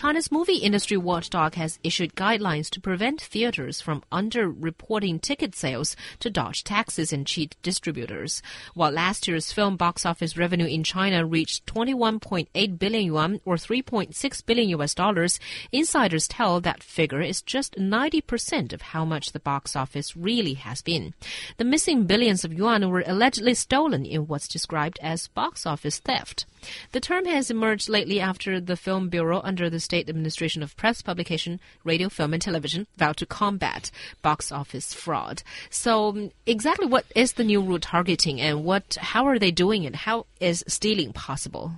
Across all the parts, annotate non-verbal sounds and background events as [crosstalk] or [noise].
China's movie industry watchdog has issued guidelines to prevent theaters from underreporting ticket sales to dodge taxes and cheat distributors. While last year's film box office revenue in China reached 21.8 billion yuan or 3.6 billion US dollars, insiders tell that figure is just 90% of how much the box office really has been. The missing billions of yuan were allegedly stolen in what's described as box office theft. The term has emerged lately after the Film Bureau, under the State Administration of Press, Publication, Radio, Film, and Television, vowed to combat box office fraud. So, um, exactly what is the new rule targeting, and what? How are they doing it? How is stealing possible?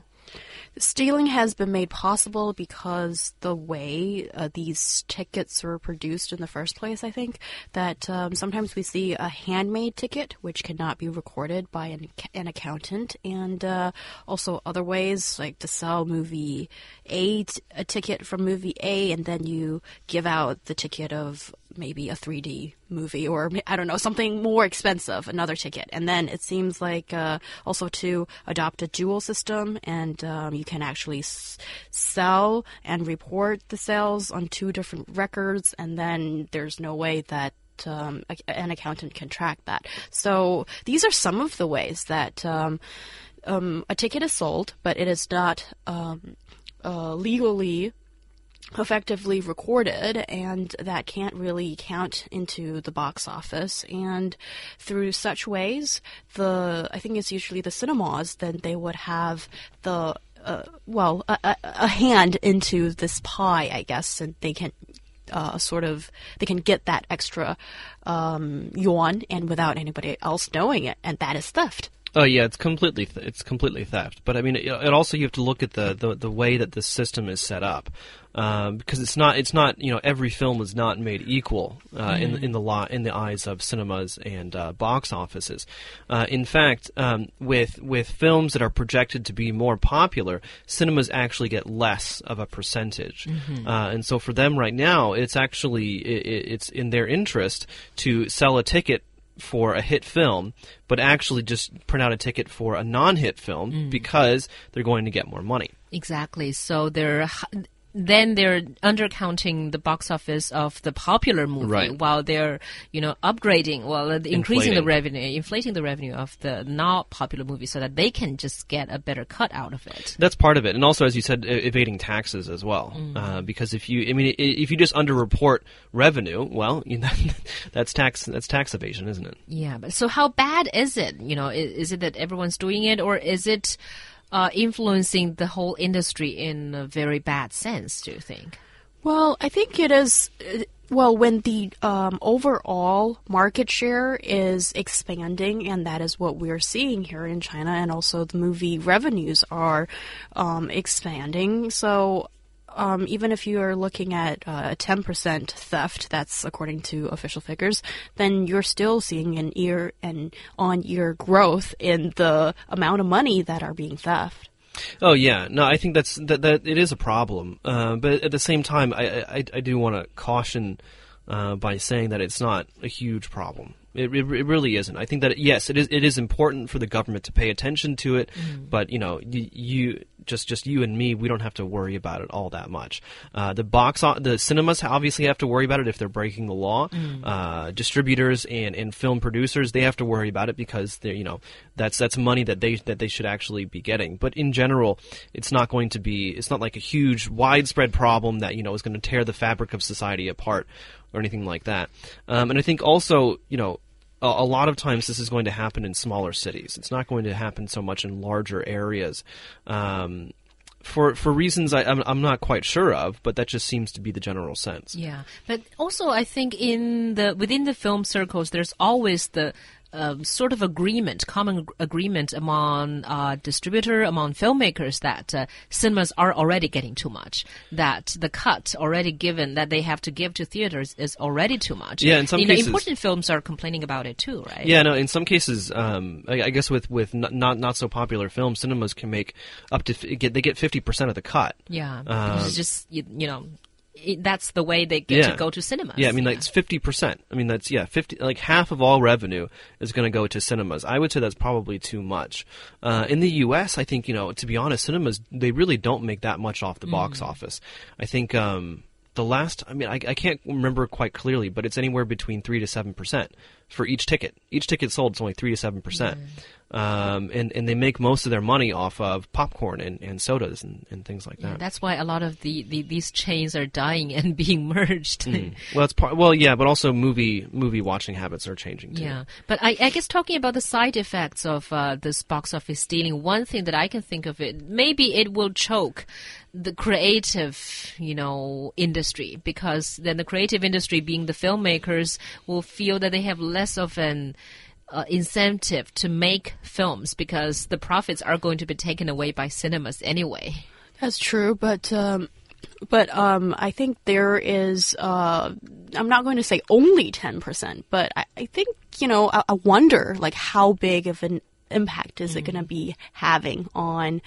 Stealing has been made possible because the way uh, these tickets were produced in the first place, I think, that um, sometimes we see a handmade ticket which cannot be recorded by an, an accountant, and uh, also other ways like to sell movie A, a ticket from movie A, and then you give out the ticket of maybe a 3D movie or I don't know something more expensive, another ticket. And then it seems like uh, also to adopt a dual system, and um, you can actually s- sell and report the sales on two different records, and then there's no way that um, an accountant can track that. So these are some of the ways that um, um, a ticket is sold, but it is not um, uh, legally effectively recorded and that can't really count into the box office. And through such ways the i think it's usually the cinemas then they would have the uh, well a, a, hand into this pie i guess and they can uh, sort of they can get that extra um, yuan and without anybody else knowing it and that is theft Oh yeah, it's completely th- it's completely theft. But I mean, it, it, also you have to look at the, the, the way that the system is set up, um, because it's not it's not you know every film is not made equal uh, mm. in in the law in the eyes of cinemas and uh, box offices. Uh, in fact, um, with with films that are projected to be more popular, cinemas actually get less of a percentage, mm-hmm. Uh, and so for them right now, it's actually it, it's in their interest to sell a ticket for a hit film, but actually just print out a ticket for a non-hit film mm. because they're going to get more money. Exactly. So they're then they're undercounting the box office of the popular movie right. while they're you know upgrading well increasing inflating. the revenue inflating the revenue of the not popular movie so that they can just get a better cut out of it that's part of it and also as you said evading taxes as well mm. uh, because if you i mean if you just underreport revenue well [laughs] you know, that's tax that's tax evasion isn't it yeah but so how bad is it you know is, is it that everyone's doing it or is it uh, influencing the whole industry in a very bad sense, do you think? Well, I think it is. Uh, well, when the um, overall market share is expanding, and that is what we're seeing here in China, and also the movie revenues are um, expanding. So um, even if you are looking at uh, a 10% theft, that's according to official figures, then you're still seeing an year and on year growth in the amount of money that are being theft. Oh yeah, no, I think that's that, that it is a problem, uh, but at the same time, I I, I do want to caution uh, by saying that it's not a huge problem. It, it, it, really isn't. I think that yes, it is. It is important for the government to pay attention to it, mm. but you know, you, you, just just you and me, we don't have to worry about it all that much. Uh, the box, the cinemas obviously have to worry about it if they're breaking the law. Mm. Uh, distributors and, and film producers they have to worry about it because they're you know that's that's money that they that they should actually be getting. But in general, it's not going to be. It's not like a huge widespread problem that you know is going to tear the fabric of society apart or anything like that. Um, and I think also, you know, a, lot of times this is going to happen in smaller cities. It's not going to happen so much in larger areas. Um, for for reasons I, I'm not quite sure of, but that just seems to be the general sense. Yeah, but also I think in the within the film circles, there's always the um, sort of agreement, common agreement among uh, distributor, among filmmakers that uh, cinemas are already getting too much. That the cut already given that they have to give to theaters is already too much. Yeah, in some you cases, know, important films are complaining about it too, right? Yeah, no. In some cases, um, I, I, guess with with not not so popular films, cinemas can make up to get they get fifty percent of the cut. Yeah, um, it's just you, you know it, that's the way they get Yeah. to go to cinemas. Yeah, I mean, like it's fifty percent. I mean, that's yeah, fifty. Like half of all revenue is going to go to cinemas. I would say that's probably too much. Uh, in the U.S., I think you know, to be honest, cinemas they really don't make that much off the box office. I think um, the last. I mean, I, I can't remember quite clearly, but it's anywhere between three to seven percent for each ticket. Each ticket sold is only three to seven percent. Um, and, and they make most of their money off of popcorn and, and sodas and, and things like Yeah, that. that's why a lot of the, the these chains are dying and [laughs] being merged. Well, it's part. Well, yeah, but also movie movie watching habits are changing too. Yeah, but I, I guess talking about the side effects of uh, this box office stealing, one thing that I can think of it maybe it will choke the creative, you know, industry because then the creative industry, being the filmmakers, will feel that they have less of an uh, incentive to make films because the profits are going to be taken away by cinemas anyway. That's true, but um, but um, I think there is. Uh, I'm not going to say only ten percent, but I, I think you know. I, I wonder like how big of an impact is it going to be having on,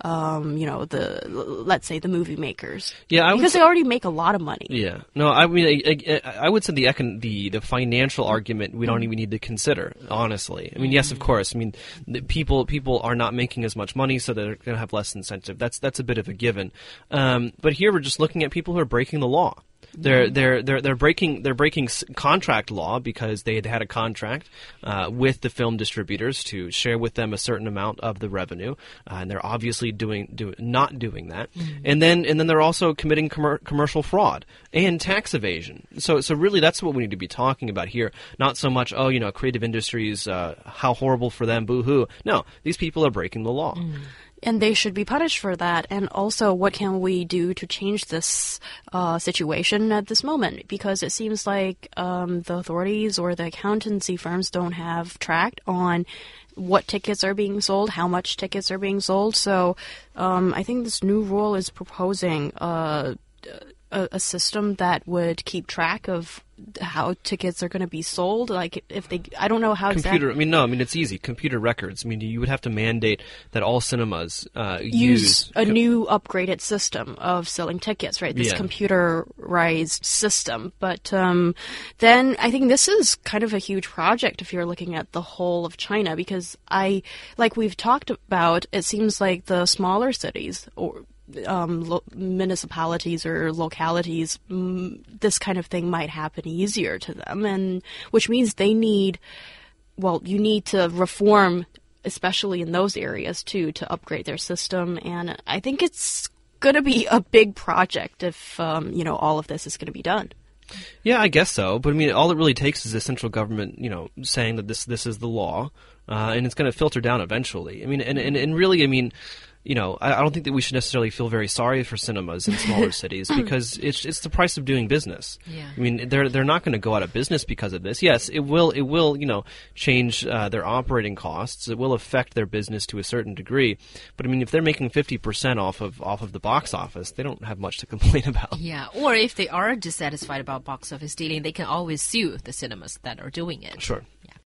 um, you know, the let's say the movie makers. Yeah, I because say- they already make a lot of money. Yeah. No, I mean, I, I, I would say the, econ- the the financial argument we don't even need to consider. Honestly, I mean, yes, of course. I mean, the people people are not making as much money, so they're going to have less incentive. That's that's a bit of a given. Um, but here we're just looking at people who are breaking the law. They're they're they're they're breaking they're breaking contract law because they had had a contract uh, with the film distributors to share with them a certain amount of the revenue, uh, and they're obviously doing do, not doing that. And then and then they're also committing commer- commercial fraud and tax evasion. So so really that's what we need to be talking about here. Not so much oh you know creative industries uh, how horrible for them boo hoo. No, these people are breaking the law. And they should be punished for that. And also, what can we do to change this uh, situation at this moment? Because it seems like um, the authorities or the accountancy firms don't have tracked on what tickets are being sold, how much tickets are being sold. So, um, I think this new rule is proposing uh, a, a system that would keep track of how tickets are going to be sold. Like if they, I don't know how Computer. exactly. I mean, no. I mean, it's easy. Computer records. I mean, you would have to mandate that all cinemas uh, use a co- new upgraded system of selling tickets, right? This Yeah. computerized system. But um, then I think this is kind of a huge project if you're looking at the whole of China, because I, like we've talked about, it seems like the smaller cities or um, lo- municipalities or localities, mm, this kind of thing might happen easier to them, and which means they need well, you need to reform, especially in those areas too, to upgrade their system. And I think it's going to be a big project if um, you know all of this is going to be done. Yeah, I guess so. But I mean, all it really takes is the central government, you know, saying that this this is the law, uh, and it's going to filter down eventually. I mean, and, and, and really, I mean, you know, I, I don't think that we should necessarily feel very sorry for cinemas in smaller [laughs] cities because it's it's the price of doing business. Yeah. I mean, they're they're not going to go out of business because of this. Yes, it will it will you know change uh, their operating costs. It will affect their business to a certain degree. But I mean, if they're making fifty percent off of off of the box office, they don't have much to [laughs] complain about. Yeah, or if they are dissatisfied about box office dealing, they can always sue the cinemas that are doing it. Sure.